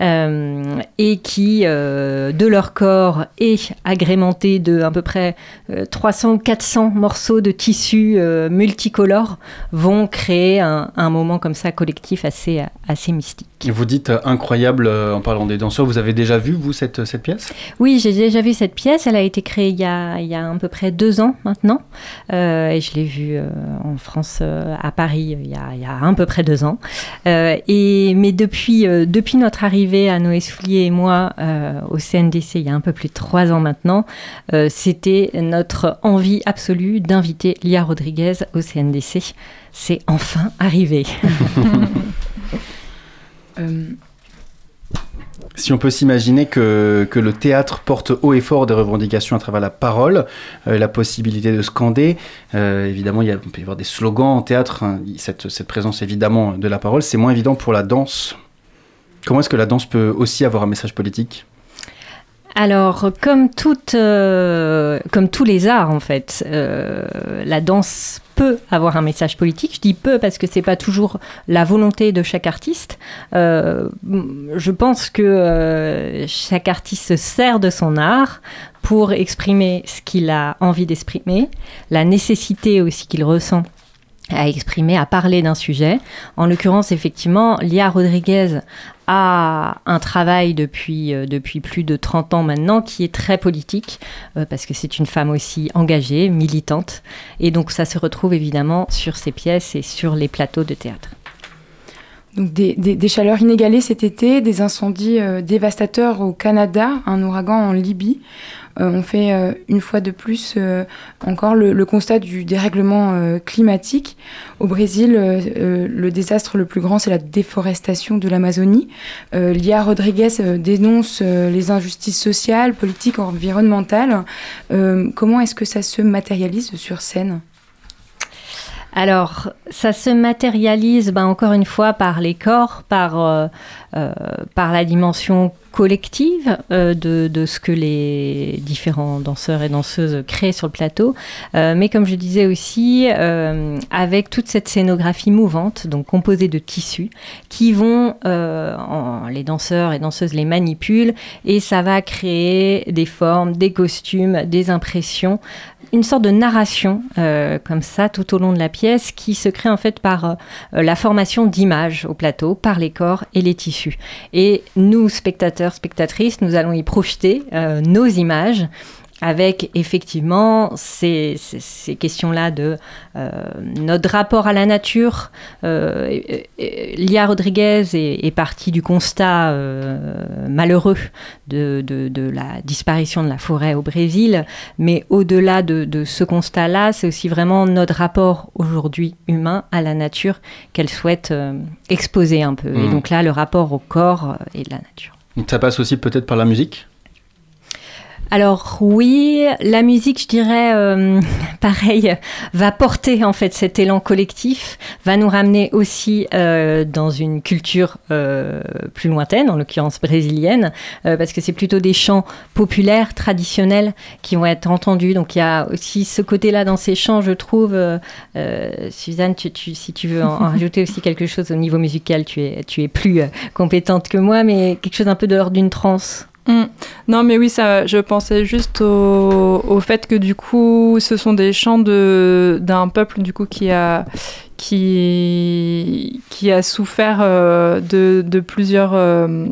Speaker 7: euh, et qui, euh, de leur corps, est agrémenté de à peu près 300-400 morceaux de tissu euh, multicolores, vont créer un, un moment comme ça collectif assez, assez mystique.
Speaker 1: Vous dites euh, incroyable euh, en parlant des danseurs. Vous avez déjà vu vous cette cette pièce?
Speaker 7: Oui, j'ai déjà vu cette pièce. Elle a été créée il y a, il y a à peu près deux ans maintenant. Euh, et je l'ai vue euh, en France, euh, à Paris, il y, a, il y a à peu près deux ans. Et, mais depuis, depuis notre arrivée à Noé Soulier et moi au CNDC, il y a un peu plus de trois ans maintenant, c'était notre envie absolue d'inviter Lia Rodriguez au CNDC. C'est enfin arrivé.
Speaker 6: Euh,
Speaker 1: Si on peut s'imaginer que, que le théâtre porte haut et fort des revendications à travers la parole, euh, la possibilité de scander, euh, évidemment il, peut y avoir des slogans en théâtre, hein, cette, cette présence évidemment de la parole, c'est moins évident pour la danse. Comment est-ce que la danse peut aussi avoir un message politique?
Speaker 7: Alors, comme, toute, comme tous les arts, en fait, la danse peut avoir un message politique. Je dis peu parce que c'est pas toujours la volonté de chaque artiste. Euh, je pense que euh, chaque artiste se sert de son art pour exprimer ce qu'il a envie d'exprimer, la nécessité aussi qu'il ressent à exprimer, à parler d'un sujet. En l'occurrence, effectivement, Lia Rodriguez a un travail depuis, euh, depuis plus de 30 ans maintenant qui est très politique, euh, parce que c'est une femme aussi engagée, militante, et donc ça se retrouve évidemment sur ses pièces et sur les plateaux de théâtre.
Speaker 6: Donc des, des- des chaleurs inégalées cet été, des incendies euh, dévastateurs au Canada, un ouragan en Libye. Euh, on fait euh, une fois de plus euh, encore le, le constat du dérèglement euh, climatique. Au Brésil, le désastre le plus grand, c'est la déforestation de l'Amazonie. Lia Rodriguez dénonce les injustices sociales, politiques, environnementales. Comment est-ce que ça se matérialise sur scène?
Speaker 7: Alors, ça se matérialise ben, encore une fois par les corps, par, euh, euh, la dimension collective euh, de, ce que les différents danseurs et danseuses créent sur le plateau. Mais comme je disais aussi, avec toute cette scénographie mouvante, donc composée de tissus, qui vont, les danseurs et danseuses les manipulent, et ça va créer des formes, des costumes, des impressions une sorte de narration euh, comme ça tout au long de la pièce qui se crée en fait par euh, la formation d'images au plateau, par les corps et les tissus. Et nous, spectateurs, spectatrices, nous allons y projeter euh, nos images avec effectivement ces, ces- ces questions-là de euh, notre rapport à la nature. Euh, Lia Rodriguez est, est partie du constat euh, malheureux de, de- de la disparition de la forêt au Brésil, mais au-delà de, de ce constat-là, c'est aussi vraiment notre rapport aujourd'hui humain à la nature qu'elle souhaite exposer un peu. Et
Speaker 1: Mhm.
Speaker 7: donc là, le rapport au corps et de la nature.
Speaker 1: Ça passe aussi peut-être par la musique?
Speaker 7: Alors oui, la musique, je dirais, euh, pareil, va porter en fait cet élan collectif, va nous ramener aussi euh, dans une culture euh, plus lointaine, en l'occurrence brésilienne, euh, parce que c'est plutôt des chants populaires, traditionnels, qui vont être entendus. Donc il y a aussi ce côté-là dans ces chants, je trouve. euh, euh, Suzanne, tu, tu- si tu veux en, en rajouter aussi quelque chose au niveau musical, tu es, tu es plus compétente que moi, mais quelque chose un peu de l'ordre d'une transe.
Speaker 8: Mm. Non, mais oui, ça, je pensais juste au, au fait que du coup, ce sont des chants de d'un peuple du coup qui a qui, qui a souffert euh, de, de plusieurs. euh,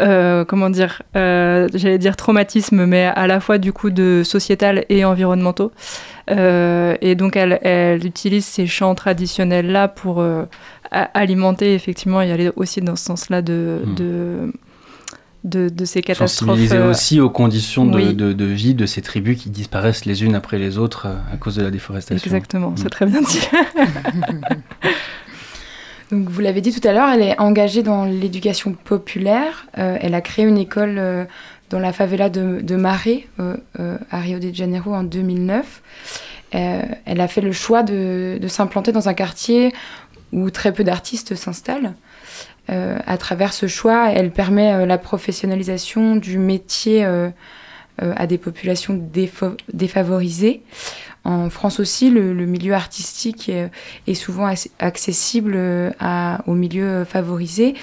Speaker 8: euh, comment dire euh, J'allais dire traumatismes, mais à la fois du coup de sociétal et environnementaux. Euh, et donc elle, elle utilise ces chants traditionnels-là pour euh, a- alimenter effectivement et aller aussi dans ce sens-là de,
Speaker 1: Hmm.
Speaker 8: de, de, de ces catastrophes.
Speaker 1: Sensibiliser
Speaker 8: euh,
Speaker 1: aussi aux conditions de,
Speaker 8: oui.
Speaker 1: de- de vie de ces tribus qui disparaissent les unes après les autres euh, à cause de la déforestation.
Speaker 8: Exactement,
Speaker 1: Mm.
Speaker 8: c'est très bien dit.
Speaker 6: Donc, vous l'avez dit tout à l'heure, elle est engagée dans l'éducation populaire. Euh, elle a créé une école euh, dans la favela de, de Maré, euh, euh, à Rio de Janeiro, en 2009. Euh, elle a fait le choix de, de s'implanter dans un quartier où très peu d'artistes s'installent. Euh, à travers ce choix, elle permet euh, la professionnalisation du métier euh, euh, à des populations défavorisées. En France aussi, le, le milieu artistique est, est souvent ac- accessible à, aux milieux favorisés.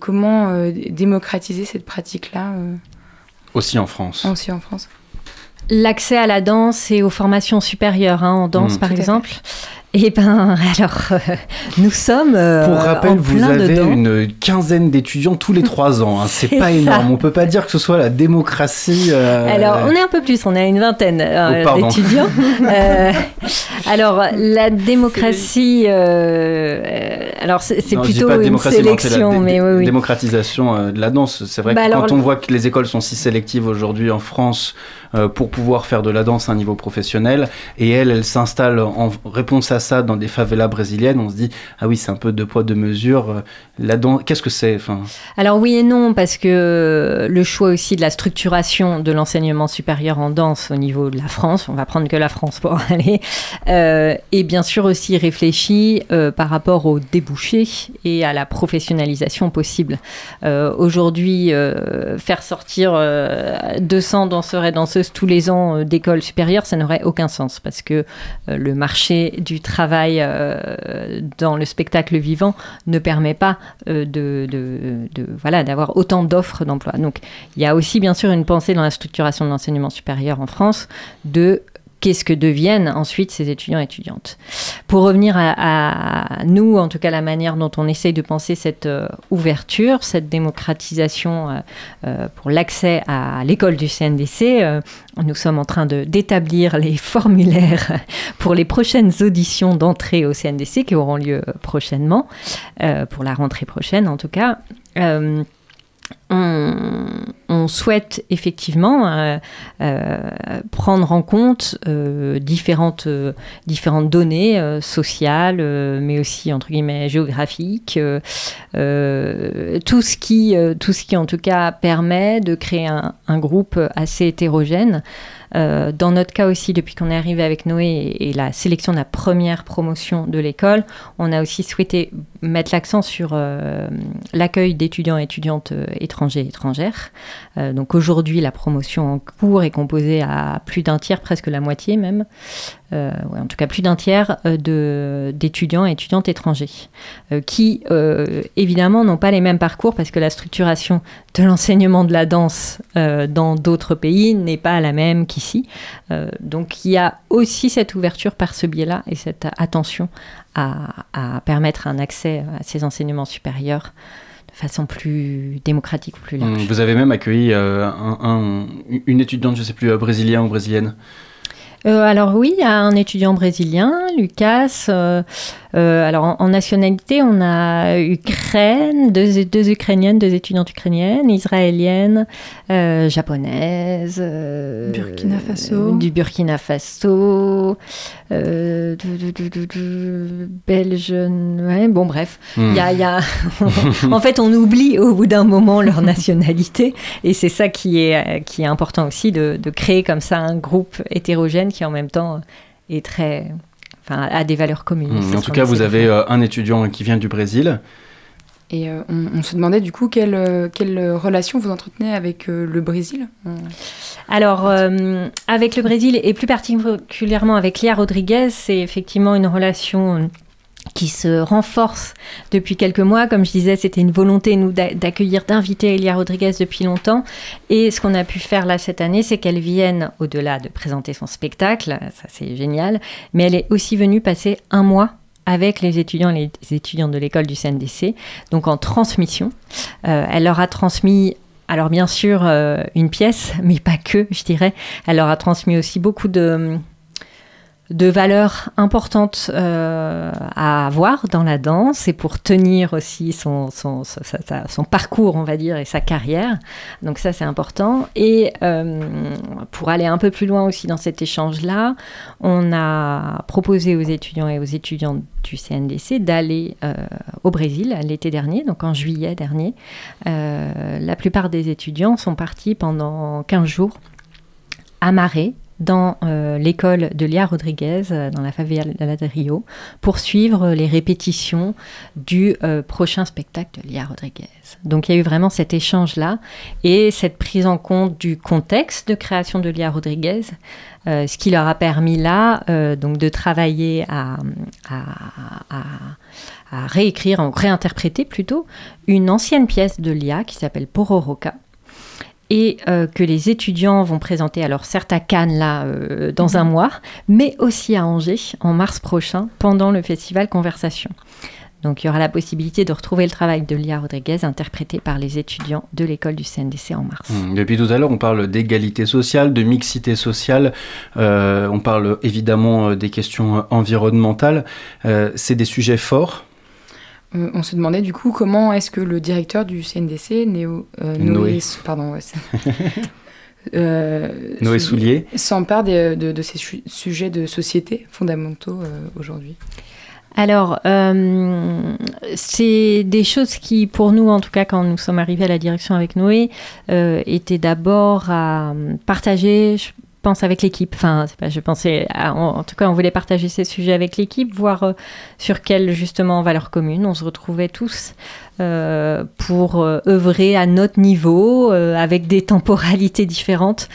Speaker 6: Comment euh, démocratiser cette pratique-là euh,
Speaker 1: Aussi en France.
Speaker 6: aussi en France
Speaker 7: L'accès à la danse et aux formations supérieures hein, en danse,
Speaker 1: Mm.
Speaker 7: par
Speaker 6: Tout à fait.
Speaker 7: exemple. Eh ben, alors, euh, nous sommes euh,
Speaker 1: Pour rappel,
Speaker 7: en
Speaker 1: vous
Speaker 7: plein
Speaker 1: avez
Speaker 7: dedans.
Speaker 1: une quinzaine d'étudiants tous les trois ans. hein. C'est pas
Speaker 7: ça.
Speaker 1: énorme. On peut pas dire que ce soit la démocratie. euh,
Speaker 7: Alors, on est un peu plus, on a une vingtaine euh,
Speaker 1: Oh,
Speaker 7: d'étudiants. Euh, alors, la démocratie, alors c'est plutôt
Speaker 1: pas
Speaker 7: une
Speaker 1: la
Speaker 7: sélection,
Speaker 1: dé-
Speaker 7: mais oui, oui.
Speaker 1: démocratisation euh, de la danse. C'est vrai
Speaker 7: Bah
Speaker 1: que
Speaker 7: alors,
Speaker 1: quand on voit que les écoles sont si sélectives aujourd'hui en France euh, pour pouvoir faire de la danse à un niveau professionnel, et elle, elle s'installe en réponse à ça dans des favelas brésiliennes, on se dit ah oui, c'est un peu deux poids deux mesures. Euh, danse, qu'est-ce que c'est Enfin,
Speaker 7: Alors oui et non, parce que le choix aussi de la structuration de l'enseignement supérieur en danse au niveau de la France, on va prendre que la France pour aller, euh, est bien sûr aussi réfléchi euh, par rapport aux débouchés et à la professionnalisation possible. Euh, Aujourd'hui, faire sortir euh, 200 danseurs et danseuses tous les ans d'écoles supérieures, ça n'aurait aucun sens, parce que le marché du travail euh, dans le spectacle vivant ne permet pas euh, de- voilà d'avoir autant d'offres d'emploi. Donc il y a aussi bien sûr une pensée dans la structuration de l'enseignement supérieur en France de qu'est-ce que deviennent ensuite ces étudiants et étudiantes. Pour revenir à, nous, en tout cas la manière dont on essaye de penser cette euh, ouverture, cette démocratisation euh, euh, pour l'accès à l'école du CNDC, nous sommes en train d'établir les formulaires pour les prochaines auditions d'entrée au CNDC qui auront lieu prochainement, pour la rentrée prochaine en tout cas. On, souhaite effectivement euh, euh, prendre en compte euh, différentes, différentes données sociales, mais aussi entre guillemets géographiques, tout, ce qui, tout ce qui en tout cas permet de créer un, groupe assez hétérogène. Dans notre cas aussi, depuis qu'on est arrivé avec Noé et la sélection de la première promotion de l'école, on a aussi souhaité mettre l'accent sur euh, l'accueil d'étudiants et étudiantes euh, étrangers et étrangères. Euh, donc aujourd'hui, la promotion en cours est composée à plus d'un tiers, presque la moitié même, en tout cas plus d'un tiers d'étudiants et étudiantes étrangers, qui évidemment n'ont pas les mêmes parcours parce que la structuration de l'enseignement de la danse dans d'autres pays n'est pas la même qu'ici. Donc il y a aussi cette ouverture par ce biais-là et cette attention à, permettre un accès à ces enseignements supérieurs de façon plus démocratique, plus large.
Speaker 1: vous avez même accueilli euh, un- un- une étudiante, je sais plus, euh, brésilienne ou brésilienne.
Speaker 7: Euh, alors oui, il y a un étudiant brésilien, Lucas. euh, euh, alors en, en nationalité, on a Ukraine, deux, deux Ukrainiennes, deux étudiantes ukrainiennes, israéliennes, euh, japonaises, euh,
Speaker 8: Burkina Faso.
Speaker 7: du Burkina Faso, euh, du- du- du- du- du- belge, ouais, bon bref.
Speaker 1: Hmm.
Speaker 7: Il y a, il y a- en fait, on oublie au bout d'un moment leur nationalité, et c'est ça qui est, qui est important aussi de, de créer comme ça un groupe hétérogène qui en même temps est très, enfin, a des valeurs communes. C'est
Speaker 1: En tout cas, vous avez euh, un étudiant qui vient du Brésil.
Speaker 6: Et euh, on, on se demandait du coup quelle, euh, quelle relation vous entretenez avec euh, le Brésil?
Speaker 7: Alors, euh, avec le Brésil et plus particulièrement avec Lia Rodriguez, c'est effectivement une relation qui se renforce depuis quelques mois. Comme je disais, c'était une volonté, nous, d'a- d'accueillir, d'inviter Elia Rodriguez depuis longtemps. Et ce qu'on a pu faire là cette année, c'est qu'elle vienne, au-delà de présenter son spectacle, ça c'est génial, mais elle est aussi venue passer un mois avec les étudiants et les étudiantes de l'école du CNDC, donc en transmission. Euh, elle leur a transmis, alors bien sûr, euh, une pièce, mais pas que, je dirais. Elle leur a transmis aussi beaucoup de, de valeurs importantes euh, à avoir dans la danse et pour tenir aussi son, son, son, parcours, on va dire, et sa carrière. Donc ça, c'est important. Et euh, pour aller un peu plus loin aussi dans cet échange-là, on a proposé aux étudiants et aux étudiantes du CNDC d'aller euh, au Brésil l'été dernier, donc en juillet dernier. La plupart des étudiants sont partis pendant 15 jours à Maré, dans euh, l'école de Lia Rodriguez, euh, dans la favela de Rio, pour suivre les répétitions du euh, prochain spectacle de Lia Rodriguez. Donc il y a eu vraiment cet échange-là et cette prise en compte du contexte de création de Lia Rodriguez, ce qui leur a permis là donc de travailler à, à, réécrire, réinterpréter plutôt, une ancienne pièce de Lia qui s'appelle Pororoca et euh, que les étudiants vont présenter, alors certes à Cannes là euh, dans un mois, mais aussi à Angers en mars prochain pendant le festival Conversation. Donc il y aura la possibilité de retrouver le travail de Lia Rodriguez interprété par les étudiants de l'école du CNDC en mars.
Speaker 1: Hum, Depuis tout à l'heure, on parle d'égalité sociale, de mixité sociale, euh, on parle évidemment des questions environnementales. C'est des sujets forts.
Speaker 6: Euh, on se demandait du coup comment est-ce que le directeur du CNDC, Néo, euh,
Speaker 1: Noé.
Speaker 6: Noé, pardon, euh,
Speaker 1: Noé Soulier.
Speaker 6: s'empare de, de ces su- sujets de société fondamentaux euh, aujourd'hui.
Speaker 7: Alors, euh, c'est des choses qui, pour nous, en tout cas, quand nous sommes arrivés à la direction avec Noé, euh, étaient d'abord à partager, je pense, avec l'équipe. Enfin, pas, je pensais, en, tout cas, on voulait partager ces sujets avec l'équipe, voir euh, sur quelles, justement, valeurs communes on se retrouvait tous euh, pour euh, œuvrer à notre niveau, avec des temporalités différentes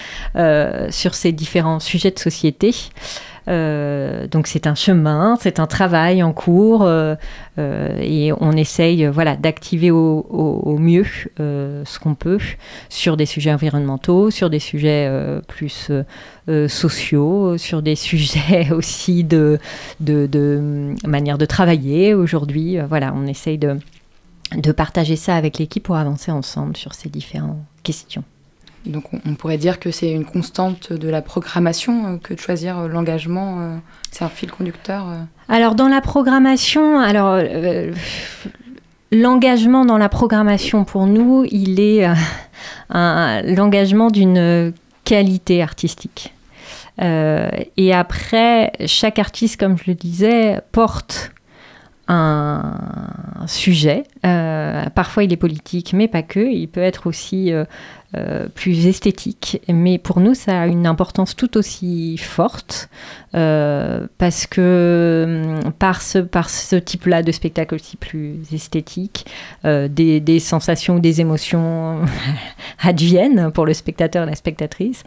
Speaker 7: sur ces différents sujets de société. Euh, donc c'est un chemin, c'est un travail en cours euh, euh, et on essaye voilà, d'activer au, mieux ce qu'on peut sur des sujets environnementaux, sur des sujets plus sociaux, sur des sujets aussi de, de manière de travailler aujourd'hui. Voilà, on essaye de, de partager ça avec l'équipe pour avancer ensemble sur ces différentes questions.
Speaker 6: Donc on, pourrait dire que c'est une constante de la programmation euh, que de choisir euh, l'engagement. euh, c'est un fil conducteur.
Speaker 7: Alors dans la programmation, alors l'engagement dans la programmation pour nous, il est l'engagement d'une qualité artistique. Et après, chaque artiste, comme je le disais, porte un sujet. Parfois, il est politique, mais pas que. Il peut être aussi euh, plus esthétique. Mais pour nous, ça a une importance tout aussi forte euh, parce que hum, par ce, par ce type-là de spectacle aussi plus esthétique, euh, des, des sensations des émotions adviennent pour le spectateur et la spectatrice,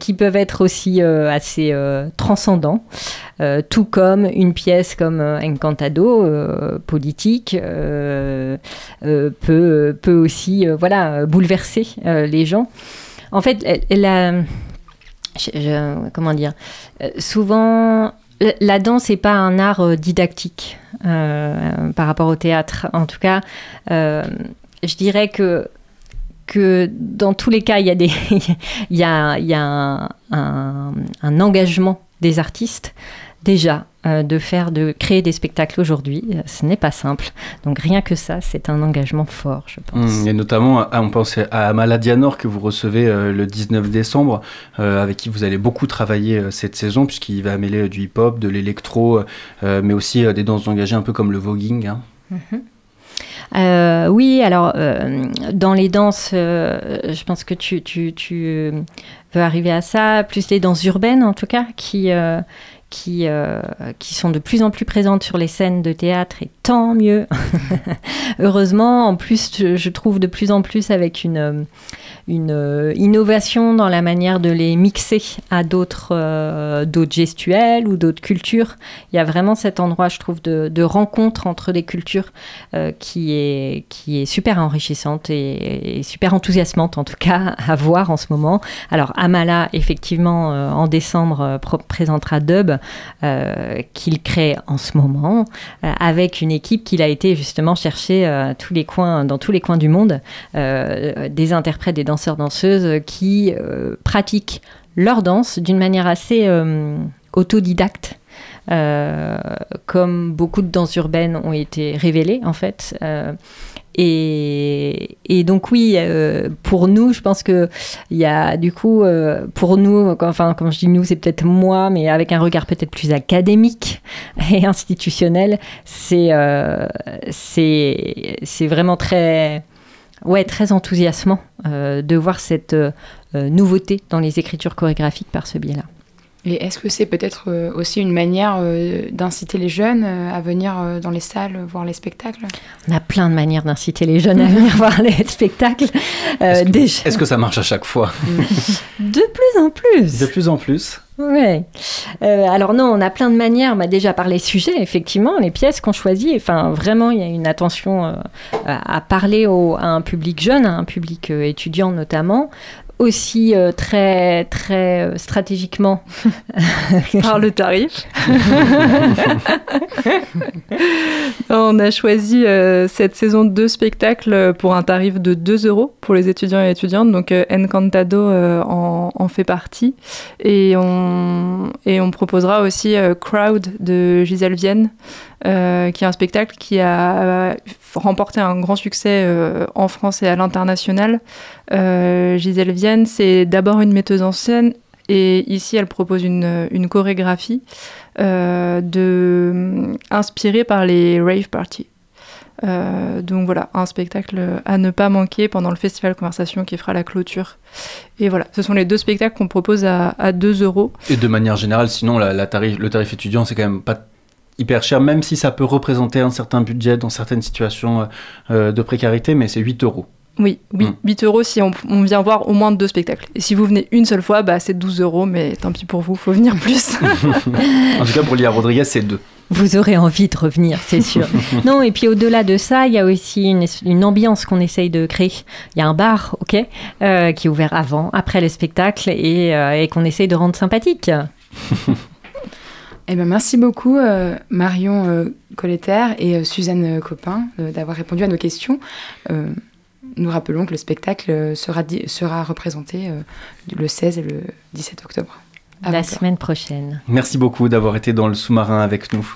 Speaker 7: qui peuvent être aussi assez transcendants, tout comme une pièce comme Encantado, politique, peut, peut aussi voilà, bouleverser euh, les gens. En fait, comment dire, euh, souvent, la- danse n'est pas un art euh, didactique par rapport au théâtre. En tout cas, je dirais que que dans tous les cas, il y a, des, il y a, il y a un, engagement des artistes déjà de faire, de créer des spectacles aujourd'hui. Euh, Ce n'est pas simple. Donc rien que ça, c'est un engagement fort, je pense.
Speaker 1: Hum, Et notamment, à- on pense à Maladianor que vous recevez euh, le 19 décembre, euh, avec qui vous allez beaucoup travailler euh, cette saison, puisqu'il va mêler euh, du hip-hop, de l'électro, euh, mais aussi euh, des danses engagées un peu comme le voguing. hein.
Speaker 7: Mhm. Euh, oui, alors euh, dans les danses, euh, je pense que tu, tu, tu euh, veux arriver à ça, plus les danses urbaines en tout cas, qui, euh, qui, euh, qui sont de plus en plus présentes sur les scènes de théâtre et tant mieux. Heureusement, en plus, je, trouve de plus en plus avec une, euh, une euh, innovation dans la manière de les mixer à d'autres gestuels ou d'autres cultures. Il y a vraiment cet endroit, je trouve, de, rencontre entre les cultures qui, est, qui est super enrichissante et, super enthousiasmante, en tout cas, à voir en ce moment. Alors, Amala, effectivement, en décembre, présentera Dub, euh, qu'il crée en ce moment, euh, avec une équipe qu'il a été justement chercher euh, dans tous les coins du monde, des interprètes, des danseurs-danseuses qui euh, pratiquent leur danse d'une manière assez autodidacte. Euh, comme beaucoup de danses urbaines ont été révélées en fait. Euh, et, donc oui, euh, pour nous, je pense que il y a du coup, pour nous, enfin quand je dis nous, c'est peut-être moi, mais avec un regard peut-être plus académique et institutionnel, c'est euh, c'est vraiment très ouais très enthousiasmant de voir cette nouveauté dans les écritures chorégraphiques par ce biais-là.
Speaker 6: Et est-ce que c'est peut-être euh, aussi une manière euh, d'inciter les jeunes euh, à venir dans les salles voir les spectacles?
Speaker 7: On a plein de manières d'inciter les jeunes à venir voir les spectacles. Euh,
Speaker 1: Est-ce que,
Speaker 7: déjà,
Speaker 1: est-ce que ça marche à chaque fois?
Speaker 7: De plus en plus.
Speaker 1: De plus en plus.
Speaker 7: Euh, alors non, on a plein de manières. On a déjà parlé sujet, effectivement, les pièces qu'on choisit. Enfin, vraiment, il y a une attention euh, à à parler au- à un public jeune, à un public euh, étudiant notamment. Aussi euh, très très euh, stratégiquement
Speaker 8: Par le tarif. On a choisi euh, cette saison deux spectacles pour un tarif de 2 euros pour les étudiants et étudiantes. Donc Encantado en, en fait partie. Et on, et on proposera aussi Crowd de Gisèle Vienne, euh, qui est un spectacle qui a euh, remporté un grand succès euh, en France et à l'international. Gisèle Vienne, c'est d'abord une metteuse en scène et ici, elle propose une, chorégraphie inspirée par les rave parties. Donc voilà, un spectacle à ne pas manquer pendant le festival Conversation qui fera la clôture. Et voilà, ce sont les deux spectacles qu'on propose à, à 2 euros.
Speaker 1: Et de manière générale, sinon, le tarif étudiant, c'est quand même pas hyper cher, même si ça peut représenter un certain budget dans certaines situations euh, de précarité, mais c'est 8 euros.
Speaker 8: Oui, oui,
Speaker 1: Mm.
Speaker 8: 8 euros si on, on vient voir au moins deux spectacles. Et si vous venez une seule fois, bah, c'est 12 euros, mais tant pis pour vous, faut venir plus.
Speaker 1: En tout cas, pour Lia Rodriguez, c'est 2.
Speaker 7: Vous aurez envie de revenir, c'est sûr. non, et puis au-delà de ça, il y a aussi une, une ambiance qu'on essaye de créer. Il y a un bar, ok, euh, qui est ouvert avant, après le spectacle et, euh, et qu'on essaye de rendre sympathique.
Speaker 6: Eh ben, merci beaucoup euh, Marion euh, Colletter et euh, Suzanne euh, Copin euh, d'avoir répondu à nos questions. Euh, nous rappelons que le spectacle sera, sera représenté euh, le 16 et le 17 octobre. à
Speaker 7: La
Speaker 6: 20 heures.
Speaker 7: semaine prochaine.
Speaker 1: Merci beaucoup d'avoir été dans le sous-marin avec nous.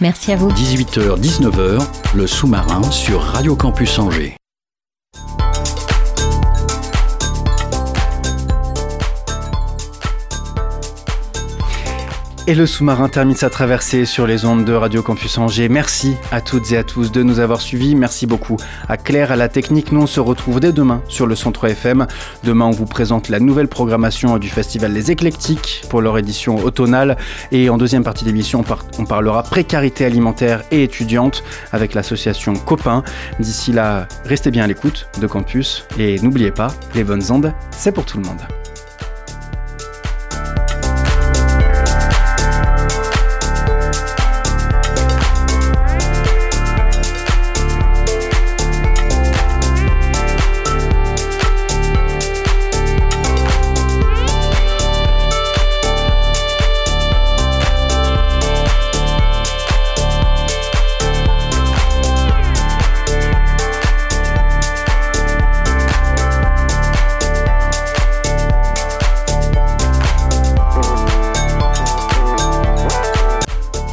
Speaker 7: Merci à vous.
Speaker 2: 18h, 19h, le sous-marin sur Radio Campus Angers.
Speaker 1: Et le sous-marin termine sa traversée sur les ondes de Radio Campus Angers. Merci à toutes et à tous de nous avoir suivis. Merci beaucoup à Claire, à la technique. Nous, on se retrouve dès demain sur le 103 FM. Demain, on vous présente la nouvelle programmation du festival Les Éclectiques pour leur édition automnale. Et en deuxième partie d'émission, on, on parlera précarité alimentaire et étudiante avec l'association Copain. D'ici là, restez bien à l'écoute de Campus. Et n'oubliez pas, les bonnes ondes, c'est pour tout le monde.